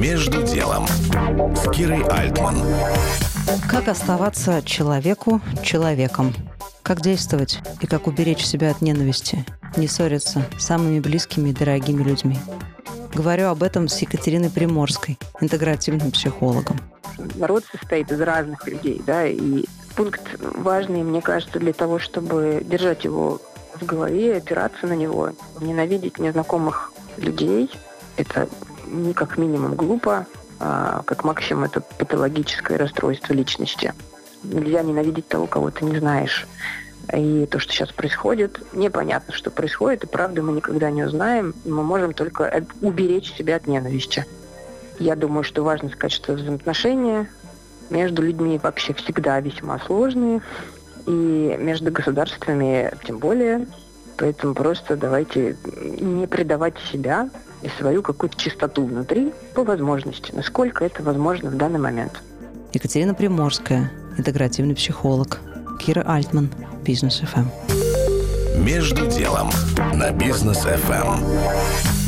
Между делом с Кирой Альтман. Как оставаться человеку человеком? Как действовать и как уберечь себя от ненависти? Не ссориться с самыми близкими и дорогими людьми. Говорю об этом с Екатериной Приморской, интегративным психологом. Народ состоит из разных людей, да, и пункт важный, мне кажется, для того, чтобы держать его в голове, опираться на него, ненавидеть незнакомых людей, это как минимум глупо, а как максимум это патологическое расстройство личности. Нельзя ненавидеть того, кого ты не знаешь. И то, что сейчас происходит, непонятно, что происходит, и правда мы никогда не узнаем, мы можем только уберечь себя от ненависти. Я думаю, что важно сказать, что взаимоотношения между людьми вообще всегда весьма сложные, и между государствами тем более. Поэтому просто давайте не предавать себя и свою какую-то чистоту внутри по возможности, насколько это возможно в данный момент. Екатерина Приморская, интегративный психолог. Кира Альтман, Бизнес ФМ. Между делом на Бизнес ФМ.